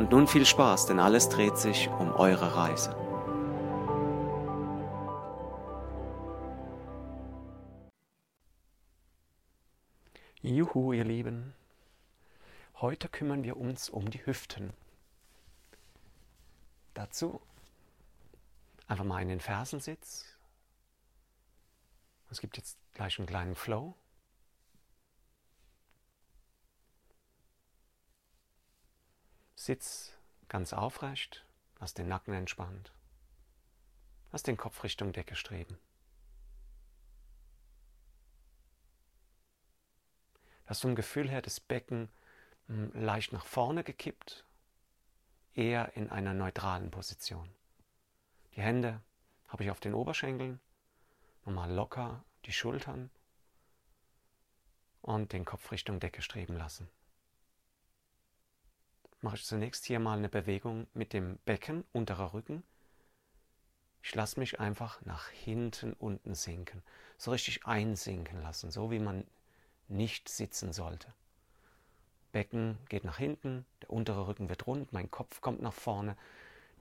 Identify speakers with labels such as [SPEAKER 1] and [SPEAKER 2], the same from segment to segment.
[SPEAKER 1] Und nun viel Spaß, denn alles dreht sich um eure Reise. Juhu, ihr Lieben. Heute kümmern wir uns um die Hüften. Dazu einfach mal in den Fersensitz. Es gibt jetzt gleich einen kleinen Flow. Sitz ganz aufrecht, lass den Nacken entspannt, lass den Kopf Richtung Decke streben. Lass vom Gefühl her das Becken hm, leicht nach vorne gekippt, eher in einer neutralen Position. Die Hände habe ich auf den Oberschenkeln, nochmal locker die Schultern und den Kopf Richtung Decke streben lassen mache ich zunächst hier mal eine Bewegung mit dem Becken, unterer Rücken. Ich lasse mich einfach nach hinten unten sinken, so richtig einsinken lassen, so wie man nicht sitzen sollte. Becken geht nach hinten, der untere Rücken wird rund, mein Kopf kommt nach vorne,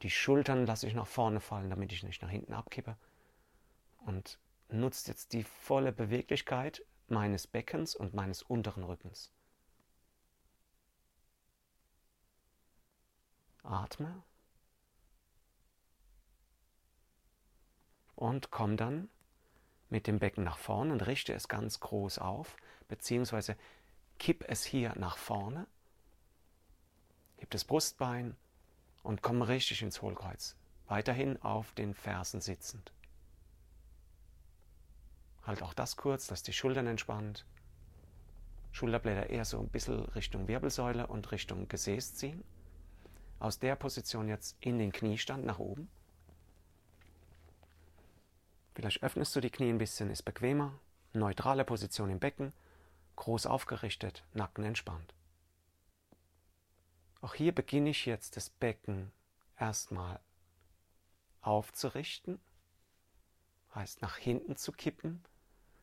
[SPEAKER 1] die Schultern lasse ich nach vorne fallen, damit ich nicht nach hinten abkippe. Und nutzt jetzt die volle Beweglichkeit meines Beckens und meines unteren Rückens. Atme. Und komm dann mit dem Becken nach vorne und richte es ganz groß auf, beziehungsweise kipp es hier nach vorne. Heb das Brustbein und komm richtig ins Hohlkreuz. Weiterhin auf den Fersen sitzend. Halt auch das kurz, lass die Schultern entspannt. Schulterblätter eher so ein bisschen Richtung Wirbelsäule und Richtung Gesäß ziehen aus der Position jetzt in den Kniestand nach oben. Vielleicht öffnest du die Knie ein bisschen, ist bequemer. Neutrale Position im Becken, groß aufgerichtet, Nacken entspannt. Auch hier beginne ich jetzt das Becken erstmal aufzurichten, heißt nach hinten zu kippen.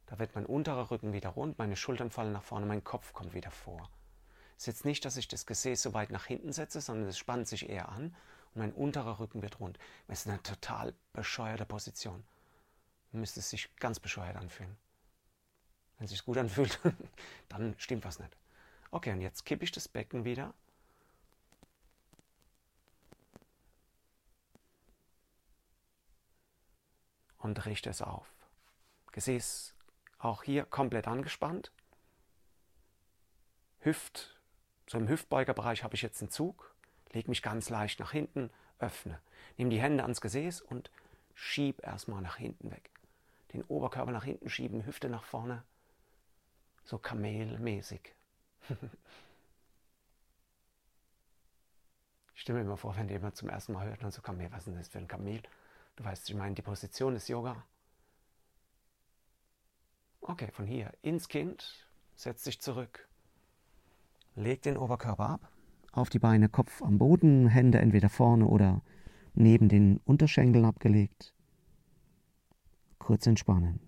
[SPEAKER 1] Da wird mein unterer Rücken wieder rund, meine Schultern fallen nach vorne, mein Kopf kommt wieder vor. Es ist jetzt nicht, dass ich das Gesäß so weit nach hinten setze, sondern es spannt sich eher an und mein unterer Rücken wird rund. Das ist eine total bescheuerte Position. Müsste es sich ganz bescheuert anfühlen. Wenn es sich gut anfühlt, dann stimmt was nicht. Okay, und jetzt kippe ich das Becken wieder. Und richte es auf. Gesäß auch hier komplett angespannt. Hüft so im Hüftbeugerbereich habe ich jetzt einen Zug, lege mich ganz leicht nach hinten, öffne. Nehme die Hände ans Gesäß und schieb erstmal nach hinten weg. Den Oberkörper nach hinten schieben, Hüfte nach vorne. So kamelmäßig. ich stelle mir immer vor, wenn jemand zum ersten Mal hört, dann so Kamel, was ist denn das für ein Kamel? Du weißt, ich meine, die Position ist Yoga. Okay, von hier ins Kind, setz dich zurück. Leg den Oberkörper ab, auf die Beine, Kopf am Boden, Hände entweder vorne oder neben den Unterschenkeln abgelegt. Kurz entspannen.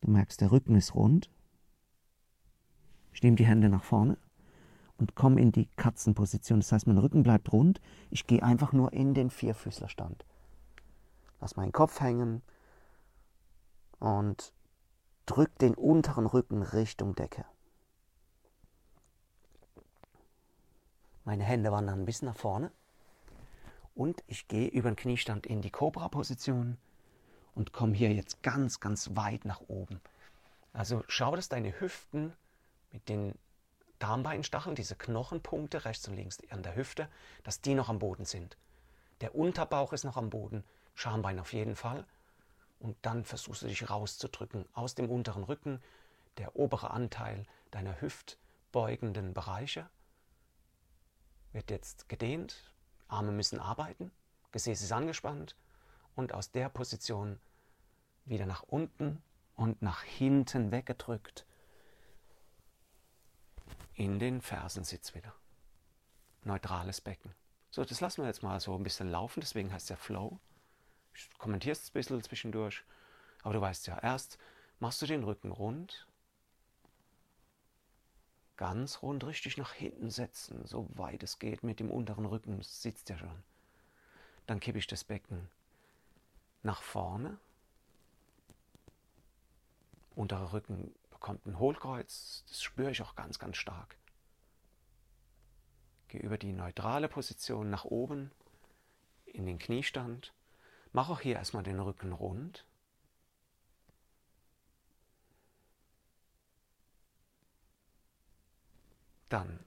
[SPEAKER 1] Du merkst, der Rücken ist rund. Ich nehme die Hände nach vorne und komme in die Katzenposition. Das heißt, mein Rücken bleibt rund. Ich gehe einfach nur in den Vierfüßlerstand. Lass meinen Kopf hängen und drück den unteren Rücken Richtung Decke. Meine Hände wandern ein bisschen nach vorne. Und ich gehe über den Kniestand in die Cobra-Position und komme hier jetzt ganz, ganz weit nach oben. Also schau, dass deine Hüften mit den Darmbeinstacheln, diese Knochenpunkte rechts und links an der Hüfte, dass die noch am Boden sind. Der Unterbauch ist noch am Boden, Schambein auf jeden Fall. Und dann versuchst du dich rauszudrücken aus dem unteren Rücken, der obere Anteil deiner hüftbeugenden Bereiche wird jetzt gedehnt, Arme müssen arbeiten, Gesäß ist angespannt und aus der Position wieder nach unten und nach hinten weggedrückt in den Fersensitz wieder. Neutrales Becken. So, das lassen wir jetzt mal so ein bisschen laufen, deswegen heißt ja Flow. Ich kommentiere es ein bisschen zwischendurch, aber du weißt ja, erst machst du den Rücken rund, ganz rund richtig nach hinten setzen, so weit es geht mit dem unteren Rücken, sitzt ja schon. Dann kippe ich das Becken nach vorne. Unterer Rücken bekommt ein Hohlkreuz, das spüre ich auch ganz, ganz stark. Gehe über die neutrale Position nach oben in den Kniestand. Mach auch hier erstmal den Rücken rund. Dann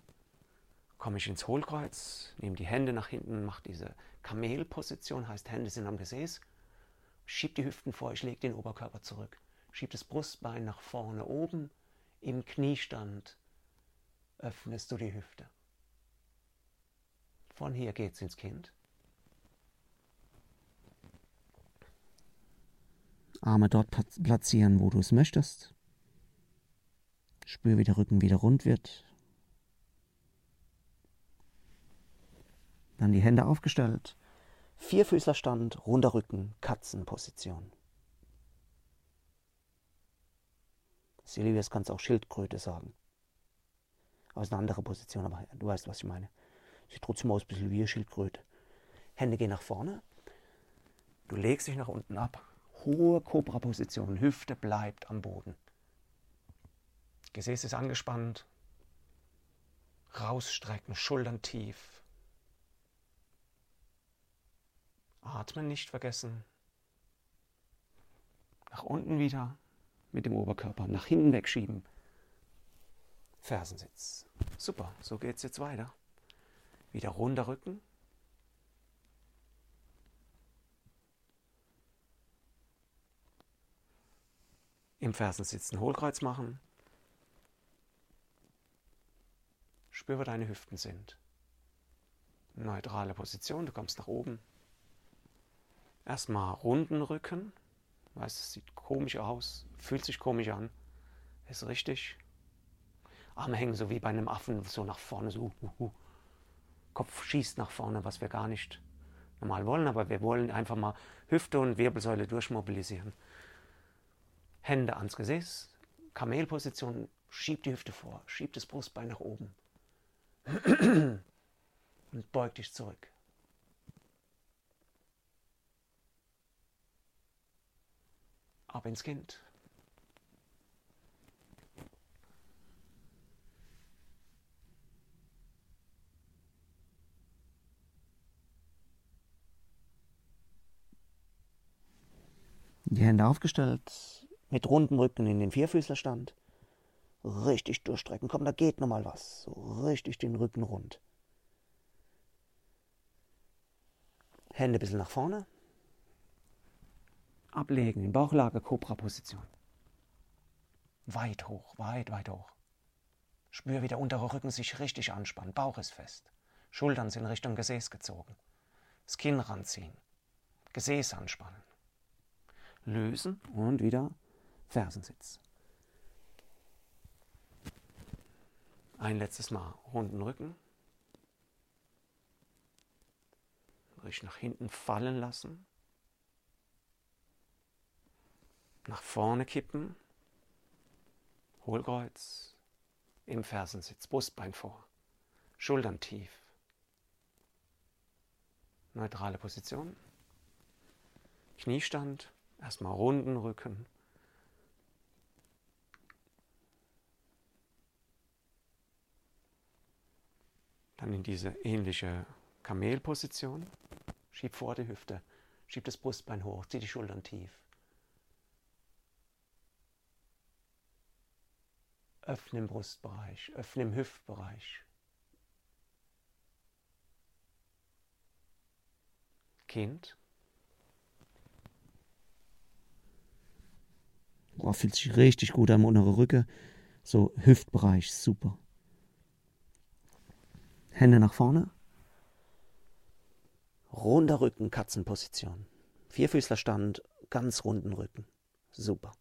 [SPEAKER 1] komme ich ins Hohlkreuz, nehme die Hände nach hinten, mache diese Kamelposition, heißt Hände sind am Gesäß, schieb die Hüften vor, ich lege den Oberkörper zurück, schieb das Brustbein nach vorne oben, im Kniestand öffnest du die Hüfte. Von hier geht's ins Kind. Arme dort platzieren, wo du es möchtest. Spür, wie der Rücken wieder rund wird, Dann die Hände aufgestellt. Vierfüßlerstand, runder Rücken, Katzenposition. Silvius kannst auch Schildkröte sagen. Aus einer anderen Position, aber du weißt, was ich meine. Sieht trotzdem aus ein bisschen wie eine Schildkröte. Hände gehen nach vorne. Du legst dich nach unten ab. Hohe Cobra-Position. Hüfte bleibt am Boden. Gesäß ist angespannt. Rausstrecken, Schultern tief. Atmen nicht vergessen. Nach unten wieder mit dem Oberkörper, nach hinten wegschieben. Fersensitz. Super, so geht es jetzt weiter. Wieder runder Rücken. Im Fersensitz ein Hohlkreuz machen. Spür, wo deine Hüften sind. Neutrale Position, du kommst nach oben. Erstmal runden Rücken. Weißt, es sieht komisch aus, fühlt sich komisch an. Ist richtig. Arme hängen so wie bei einem Affen so nach vorne, so. Uh, uh. Kopf schießt nach vorne, was wir gar nicht normal wollen, aber wir wollen einfach mal Hüfte und Wirbelsäule durchmobilisieren. Hände ans Gesäß, Kamelposition, schieb die Hüfte vor, schieb das Brustbein nach oben und beug dich zurück. Ab ins Kind. Die Hände aufgestellt, mit rundem Rücken in den Vierfüßlerstand. Richtig durchstrecken. Komm, da geht nochmal was. So richtig den Rücken rund. Hände ein bisschen nach vorne ablegen, in Bauchlage, Cobra-Position. Weit hoch, weit, weit hoch. Spür, wie der untere Rücken sich richtig anspannt. Bauch ist fest. Schultern sind Richtung Gesäß gezogen. Das Kinn ranziehen. Gesäß anspannen. Lösen und wieder Fersensitz. Ein letztes Mal runden Rücken. Richtig nach hinten fallen lassen. Nach vorne kippen, Hohlkreuz, im Fersensitz, Brustbein vor, Schultern tief, neutrale Position, Kniestand, erstmal runden Rücken, dann in diese ähnliche Kamelposition, schieb vor die Hüfte, schieb das Brustbein hoch, zieh die Schultern tief. Öffne im Brustbereich, öffne im Hüftbereich. Kind. Boah, fühlt sich richtig gut am unteren Rücken. So Hüftbereich, super. Hände nach vorne. Runder Rücken, Katzenposition. Vierfüßlerstand, ganz runden Rücken. Super.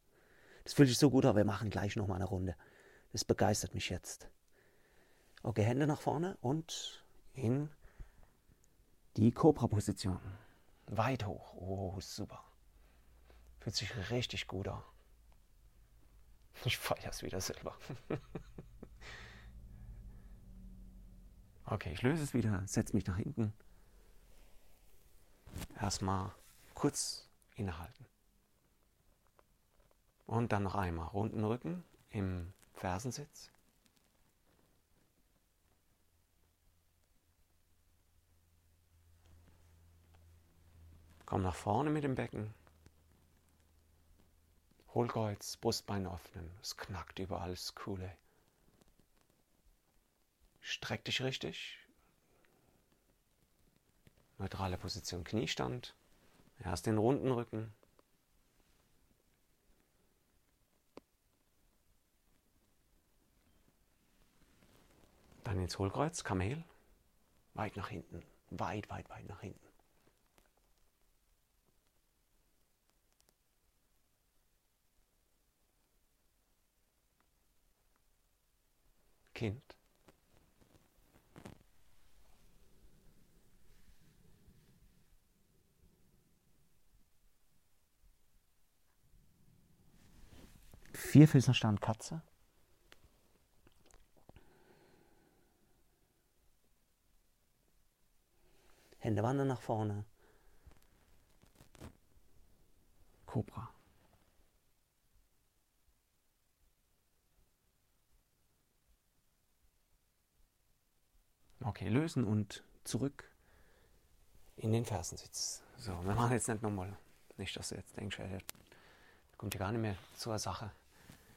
[SPEAKER 1] Das fühlt sich so gut an, wir machen gleich nochmal eine Runde. Das begeistert mich jetzt. Okay, Hände nach vorne und in die Cobra-Position. Weit hoch. Oh, super. Fühlt sich richtig gut an. Ich feiere es wieder selber. okay, ich löse es wieder, setze mich nach hinten. Erstmal kurz innehalten. Und dann noch einmal runden Rücken im Fersensitz. Komm nach vorne mit dem Becken. Hohlkreuz, Brustbein öffnen. Es knackt überall, ist cool. Ey. Streck dich richtig. Neutrale Position, Kniestand. Erst den runden Rücken. Dann ins Hohlkreuz, Kamel. Weit nach hinten. Weit, weit, weit nach hinten. Kind. Vierfüßlerstand Katze. Hände wandern nach vorne. Cobra. Okay, lösen und zurück in den Fersensitz. So, wir machen jetzt nicht nochmal. Nicht, dass du jetzt denkst, er kommt ja gar nicht mehr zur Sache.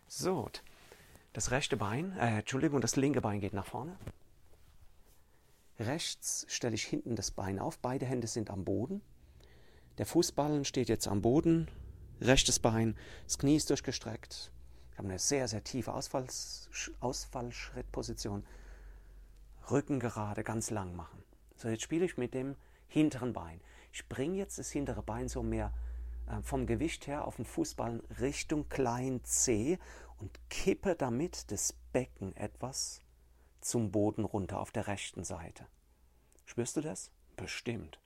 [SPEAKER 1] So, das rechte Bein, äh, Entschuldigung, das linke Bein geht nach vorne. Rechts stelle ich hinten das Bein auf, beide Hände sind am Boden. Der Fußballen steht jetzt am Boden, rechtes Bein, das Knie ist durchgestreckt. Ich habe eine sehr, sehr tiefe Ausfalls Ausfallschrittposition. Rücken gerade, ganz lang machen. So, jetzt spiele ich mit dem hinteren Bein. Ich bringe jetzt das hintere Bein so mehr äh, vom Gewicht her auf den Fußballen Richtung Klein C und kippe damit das Becken etwas zum Boden runter auf der rechten Seite. Spürst du das? Bestimmt.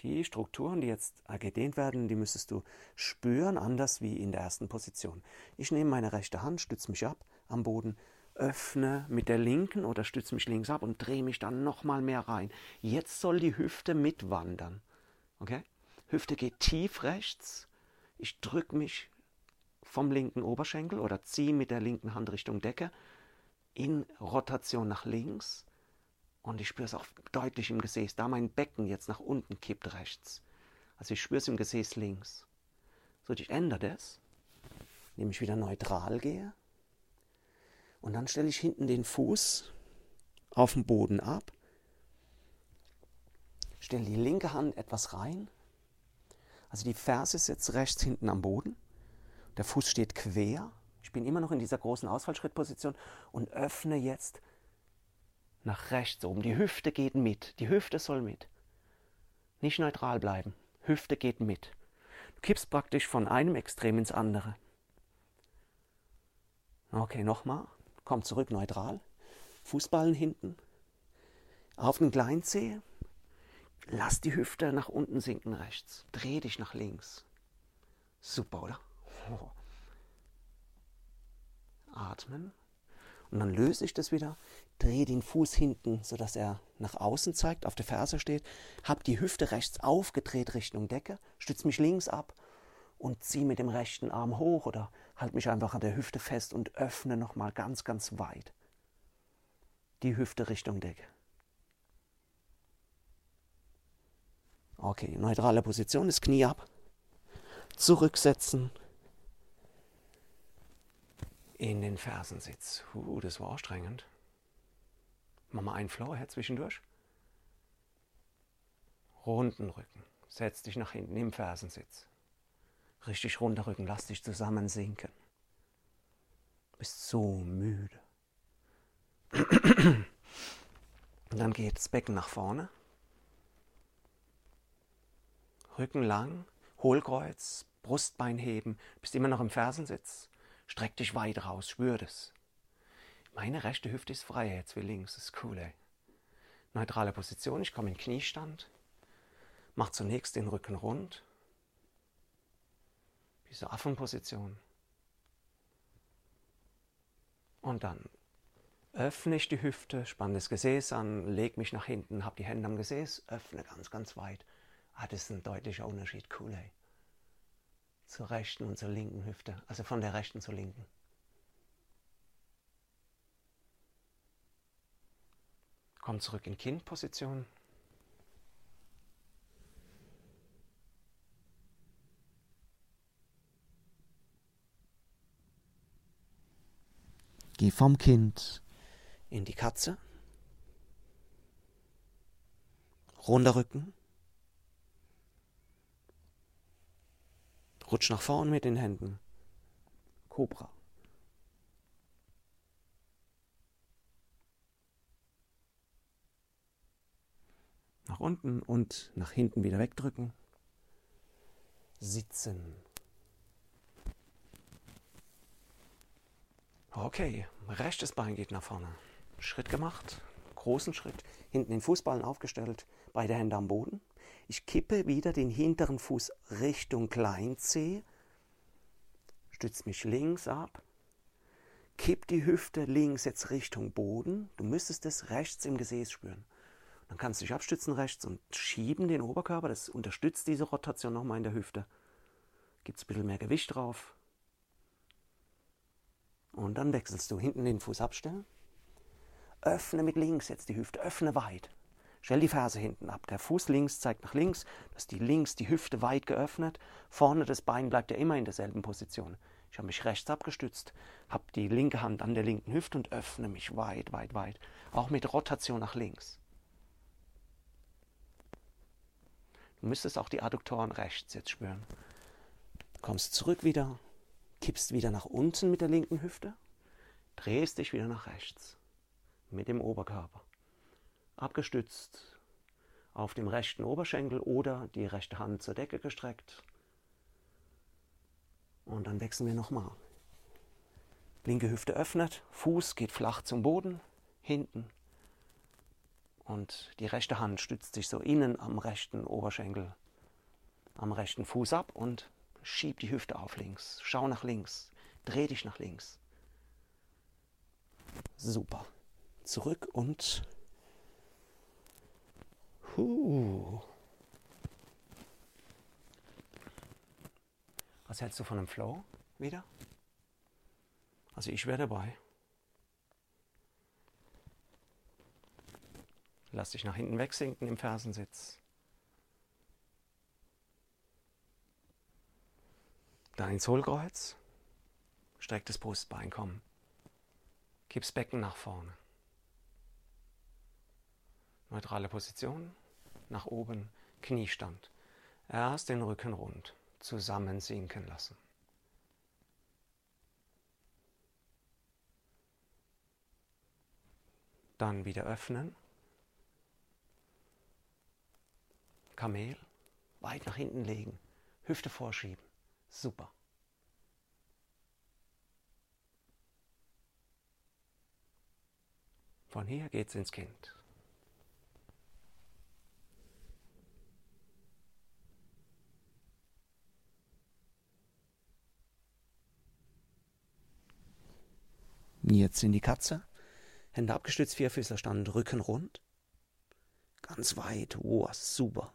[SPEAKER 1] Die Strukturen, die jetzt gedehnt werden, die müsstest du spüren, anders wie in der ersten Position. Ich nehme meine rechte Hand, stütze mich ab am Boden, öffne mit der linken oder stütze mich links ab und drehe mich dann nochmal mehr rein. Jetzt soll die Hüfte mitwandern. Okay? Hüfte geht tief rechts. Ich drücke mich vom linken Oberschenkel oder ziehe mit der linken Hand Richtung Decke in Rotation nach links. Und ich spüre es auch deutlich im Gesäß, da mein Becken jetzt nach unten kippt rechts. Also ich spüre es im Gesäß links. So, ich ändere das, indem ich wieder neutral gehe. Und dann stelle ich hinten den Fuß auf den Boden ab, stelle die linke Hand etwas rein. Also die Ferse ist jetzt rechts hinten am Boden. Der Fuß steht quer. Ich bin immer noch in dieser großen Ausfallschrittposition und öffne jetzt nach rechts oben. Die Hüfte geht mit. Die Hüfte soll mit. Nicht neutral bleiben. Hüfte geht mit. Du kippst praktisch von einem Extrem ins andere. Okay, nochmal. Komm zurück, neutral. Fußballen hinten. Auf den Kleinzeh. Lass die Hüfte nach unten sinken rechts. Dreh dich nach links. Super, oder? Atmen. Und dann löse ich das wieder, drehe den Fuß hinten, sodass er nach außen zeigt, auf der Ferse steht, habe die Hüfte rechts aufgedreht Richtung Decke, stütze mich links ab und ziehe mit dem rechten Arm hoch oder halte mich einfach an der Hüfte fest und öffne nochmal ganz, ganz weit die Hüfte Richtung Decke. Okay, neutrale Position, das Knie ab, zurücksetzen, in den Fersensitz. Uh, das war anstrengend. Mach mal einen Flow her zwischendurch. Runden Rücken. Setz dich nach hinten im Fersensitz. Richtig runder Rücken. Lass dich zusammen sinken. Du bist so müde. Und dann geht das Becken nach vorne. Rücken lang, Hohlkreuz, Brustbein heben, bist immer noch im Fersensitz. Streck dich weit raus, spür das. Meine rechte Hüfte ist frei, jetzt wie links, das ist cool, ey. Neutrale Position, ich komme in Kniestand. Mach zunächst den Rücken rund. Diese Affenposition. Und dann öffne ich die Hüfte, spanne das Gesäß an, leg mich nach hinten, habe die Hände am Gesäß, öffne ganz, ganz weit. Ah, das ist ein deutlicher Unterschied. Cool, ey. Zur rechten und zur linken Hüfte. Also von der rechten zur linken. Komm zurück in Kindposition. Geh vom Kind in die Katze. Runder Rücken. Rutsch nach vorn mit den Händen. Cobra. Nach unten und nach hinten wieder wegdrücken. Sitzen. Okay, rechtes Bein geht nach vorne. Schritt gemacht, großen Schritt, hinten den Fußballen aufgestellt, beide Hände am Boden. Ich kippe wieder den hinteren Fuß Richtung Klein C, stütze mich links ab, kipp die Hüfte links jetzt Richtung Boden. Du müsstest es rechts im Gesäß spüren. Dann kannst du dich abstützen rechts und schieben den Oberkörper. Das unterstützt diese Rotation nochmal in der Hüfte. Gibt es ein bisschen mehr Gewicht drauf. Und dann wechselst du hinten den Fuß abstellen. Öffne mit links jetzt die Hüfte, öffne weit. Stell die Ferse hinten ab. Der Fuß links zeigt nach links, dass die links die Hüfte weit geöffnet. Vorne das Bein bleibt ja immer in derselben Position. Ich habe mich rechts abgestützt, habe die linke Hand an der linken Hüfte und öffne mich weit, weit, weit. Auch mit Rotation nach links. Du müsstest auch die Adduktoren rechts jetzt spüren. Kommst zurück wieder, kippst wieder nach unten mit der linken Hüfte, drehst dich wieder nach rechts mit dem Oberkörper. Abgestützt auf dem rechten Oberschenkel oder die rechte Hand zur Decke gestreckt. Und dann wechseln wir nochmal. Linke Hüfte öffnet, Fuß geht flach zum Boden, hinten. Und die rechte Hand stützt sich so innen am rechten Oberschenkel, am rechten Fuß ab und Schieb die Hüfte auf links. Schau nach links. Dreh dich nach links. Super. Zurück und. Huh. Was hältst du von dem Flow wieder? Also ich wäre dabei. Lass dich nach hinten wegsinken im Fersensitz. Dann ins Hohlkreuz. Streck das Brustbein, komm. Kipp's Becken nach vorne. Neutrale Position. Nach oben. Kniestand. Erst den Rücken rund. Zusammen sinken lassen. Dann wieder öffnen. Kamel. Weit nach hinten legen. Hüfte vorschieben. Super. Von hier geht's ins Kind. Jetzt in die Katze. Hände abgestützt, Vierfüßlerstand, Rücken rund. Ganz weit. Oh, super.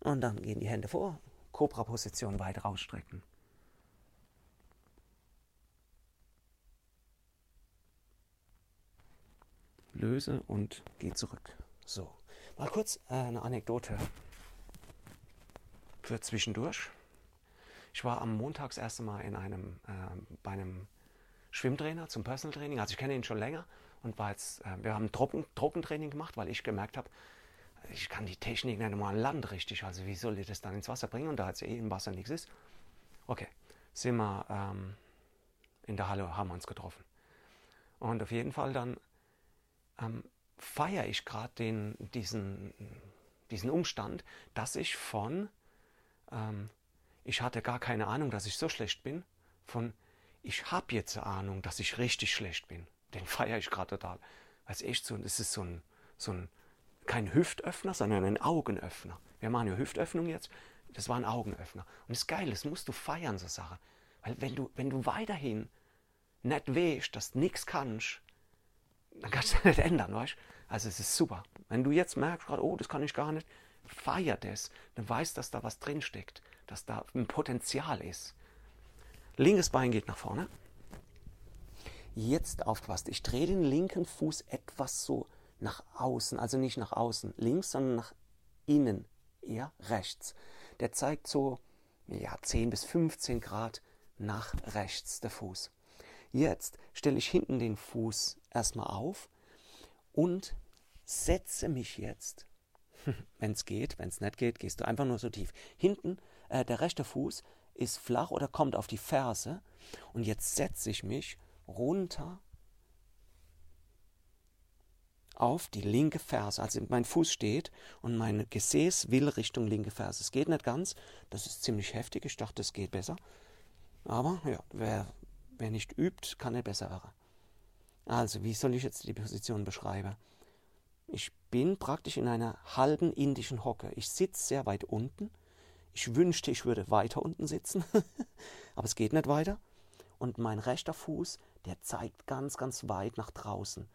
[SPEAKER 1] Und dann gehen die Hände vor, Cobra-Position weit rausstrecken. Löse und geh zurück. So, mal kurz äh, eine Anekdote für zwischendurch. Ich war am Montag das erste Mal in einem, äh, bei einem Schwimmtrainer zum Personal Training. Also ich kenne ihn schon länger und war jetzt, äh, wir haben Trocken, Trockentraining gemacht, weil ich gemerkt habe, ich kann die Technik nicht mal an Land richtig, also wie soll ich das dann ins Wasser bringen? Und da jetzt eh im Wasser nichts ist. Okay, sind wir ähm, in der Halle, haben wir uns getroffen. Und auf jeden Fall dann ähm, feiere ich gerade diesen, diesen Umstand, dass ich von, ähm, ich hatte gar keine Ahnung, dass ich so schlecht bin, von, ich habe jetzt eine Ahnung, dass ich richtig schlecht bin. Den feiere ich gerade total. Weil es echt so, es ist so ein, so ein, kein Hüftöffner, sondern ein Augenöffner. Wir machen ja Hüftöffnung jetzt. Das war ein Augenöffner. Und das ist geil, das musst du feiern, so Sache. Weil wenn du, wenn du weiterhin nicht weißt, dass du nichts kannst, dann kannst du das nicht ändern, weißt Also es ist super. Wenn du jetzt merkst, oh, das kann ich gar nicht, feier das. Dann weißt, dass da was drinsteckt, dass da ein Potenzial ist. Linkes Bein geht nach vorne. Jetzt aufgepasst. Ich drehe den linken Fuß etwas so nach außen, also nicht nach außen links, sondern nach innen, eher rechts. Der zeigt so ja, 10 bis 15 Grad nach rechts der Fuß. Jetzt stelle ich hinten den Fuß erstmal auf und setze mich jetzt, wenn es geht, wenn es nicht geht, gehst du einfach nur so tief. Hinten, äh, der rechte Fuß ist flach oder kommt auf die Ferse und jetzt setze ich mich runter auf die linke Ferse. Also mein Fuß steht und mein Gesäß will Richtung linke Ferse. Es geht nicht ganz, das ist ziemlich heftig, ich dachte, es geht besser. Aber ja, wer, wer nicht übt, kann nicht besser werden. Also, wie soll ich jetzt die Position beschreiben? Ich bin praktisch in einer halben indischen Hocke. Ich sitze sehr weit unten. Ich wünschte, ich würde weiter unten sitzen, aber es geht nicht weiter. Und mein rechter Fuß, der zeigt ganz, ganz weit nach draußen.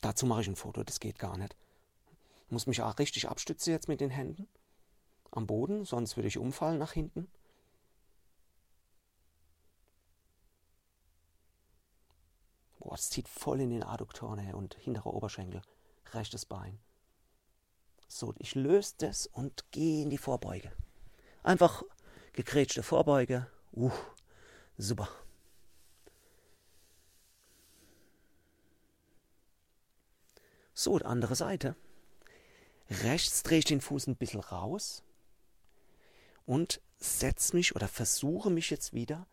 [SPEAKER 1] Dazu mache ich ein Foto, das geht gar nicht. Ich muss mich auch richtig abstützen jetzt mit den Händen am Boden, sonst würde ich umfallen nach hinten. Boah, es zieht voll in den Adduktoren her und hinterer Oberschenkel, rechtes Bein. So, ich löse das und gehe in die Vorbeuge. Einfach gekrätschte Vorbeuge. Uh, super. So, andere Seite. Rechts drehe ich den Fuß ein bisschen raus und setze mich oder versuche mich jetzt wieder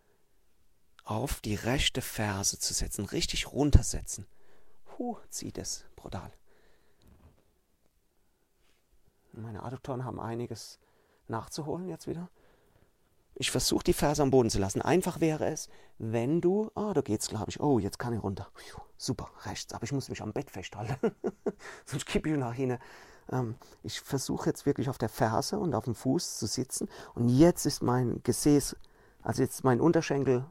[SPEAKER 1] auf die rechte Ferse zu setzen, richtig runtersetzen. Huh, zieht es brutal. Meine Adduktoren haben einiges nachzuholen jetzt wieder. Ich versuche die Ferse am Boden zu lassen. Einfach wäre es, wenn du, ah, oh, da geht's, glaube ich. Oh, jetzt kann ich runter. Super, rechts. Aber ich muss mich am Bett festhalten. Sonst kippe ich nach hinten. Ähm, ich versuche jetzt wirklich auf der Ferse und auf dem Fuß zu sitzen. Und jetzt ist mein Gesäß, also jetzt mein Unterschenkel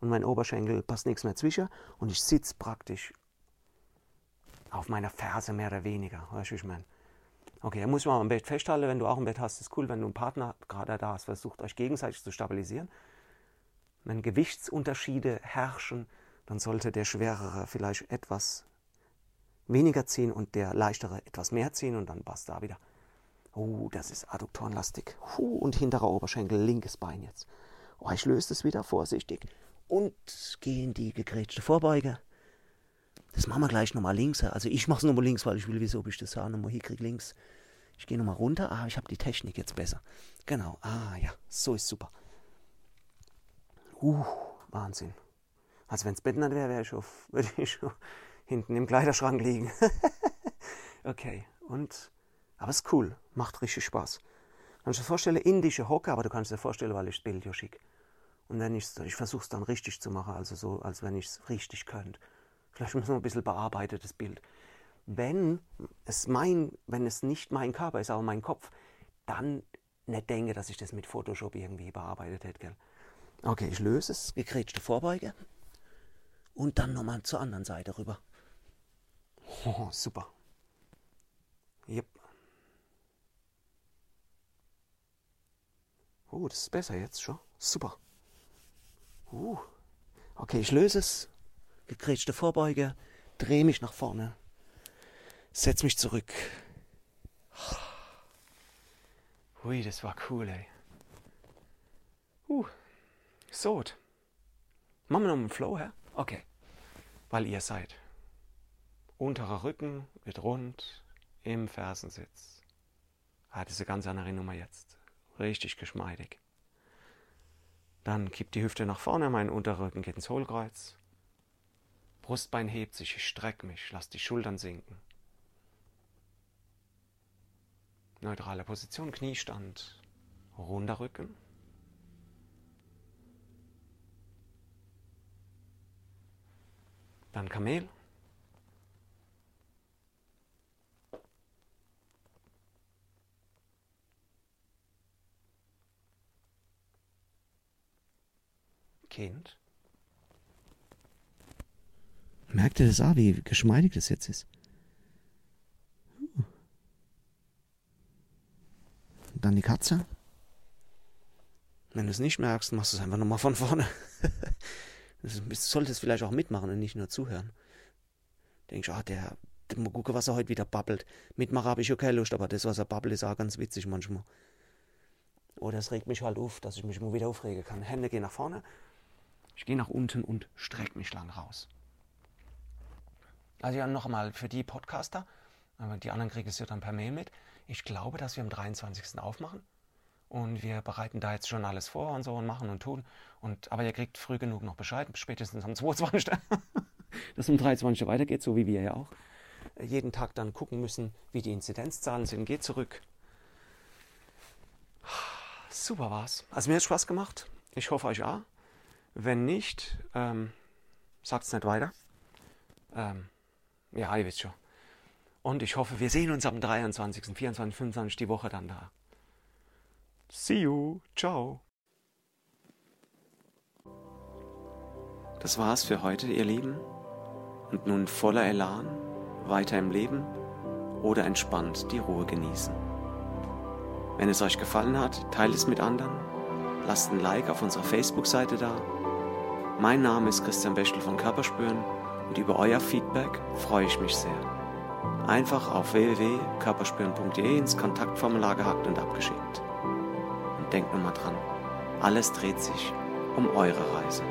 [SPEAKER 1] und mein Oberschenkel passt nichts mehr zwischen. Und ich sitze praktisch auf meiner Ferse mehr oder weniger. Weißt du, ich meine? Okay, da muss man am Bett festhalten. Wenn du auch ein Bett hast, ist cool. Wenn du einen Partner gerade da hast, versucht euch gegenseitig zu stabilisieren. Wenn Gewichtsunterschiede herrschen, dann sollte der Schwerere vielleicht etwas weniger ziehen und der Leichtere etwas mehr ziehen und dann passt da wieder. Oh, das ist adduktorenlastig. Uh, und hinterer Oberschenkel, linkes Bein jetzt. Oh, ich löse das wieder vorsichtig und gehe in die gegrätschte Vorbeuge. Das machen wir gleich nochmal links. Also ich mache es nochmal links, weil ich will, wieso ob ich das ja nochmal hinkriege links. Ich gehe nochmal runter. Ah, ich habe die Technik jetzt besser. Genau. Ah ja, so ist super. Uh, Wahnsinn. Also wenn es Bett nicht wäre, wäre ich würde ich hinten im Kleiderschrank liegen. okay, und aber es ist cool, macht richtig Spaß. Kannst du dir vorstellen, indische Hocke, aber du kannst dir vorstellen, weil ich das Bild ja schick. Und wenn ich ich versuche es dann richtig zu machen, also so, als wenn ich es richtig könnte. Vielleicht muss man ein bisschen bearbeitetes Bild. Wenn es, mein, wenn es nicht mein Körper ist, aber mein Kopf, dann nicht denke, dass ich das mit Photoshop irgendwie bearbeitet hätte. Gell? Okay, ich löse es, gekrätschte Vorbeuge und dann nochmal zur anderen Seite rüber. Oh, super. Yep. Oh, das ist besser jetzt schon. Super. Uh. Okay, ich löse es gekrätschte Vorbeuge, drehe mich nach vorne, setz mich zurück. Ui, das war cool, ey. Uh, so. Machen wir noch einen Flow, hä? Okay. Weil ihr seid. Unterer Rücken wird rund im Fersensitz. Ah, eine ganz andere Nummer jetzt. Richtig geschmeidig. Dann kippt die Hüfte nach vorne, mein Unterrücken geht ins Hohlkreuz. Brustbein hebt sich, ich strecke mich, lass die Schultern sinken. Neutrale Position, Kniestand, runder Rücken. Dann Kamel. Kind. Merkt ihr das auch, wie geschmeidig das jetzt ist? Und dann die Katze. Wenn du es nicht merkst, machst du es einfach nochmal von vorne. du solltest vielleicht auch mitmachen und nicht nur zuhören. Denkst, ah, der, der mal gucken, was er heute wieder babbelt. Mitmachen habe ich okay Lust, aber das, was er babbelt, ist auch ganz witzig manchmal. Oder es regt mich halt auf, dass ich mich mal wieder aufregen kann. Hände gehen nach vorne, ich gehe nach unten und strecke mich lang raus. Also ja, nochmal für die Podcaster, die anderen kriegen es ja dann per Mail mit. Ich glaube, dass wir am 23. aufmachen. Und wir bereiten da jetzt schon alles vor und so und machen und tun. Und, aber ihr kriegt früh genug noch Bescheid, spätestens am 22. dass es um 23 weitergeht, so wie wir ja auch. Jeden Tag dann gucken müssen, wie die Inzidenzzahlen sind. Geht zurück. Super war's. Also mir hat Spaß gemacht. Ich hoffe euch auch. Wenn nicht, ähm, sagt es nicht weiter. Ähm, ja, ihr wisst schon. Und ich hoffe, wir sehen uns am 23., 24., 25. die Woche dann da. See you. Ciao. Das war's für heute, ihr Lieben. Und nun voller Elan, weiter im Leben oder entspannt die Ruhe genießen. Wenn es euch gefallen hat, teilt es mit anderen, lasst ein Like auf unserer Facebook-Seite da mein Name ist Christian Bechtel von Körperspüren und über euer Feedback freue ich mich sehr. Einfach auf www.körperspüren.de ins Kontaktformular gehackt und abgeschickt. Und denkt nur mal dran, alles dreht sich um eure Reise.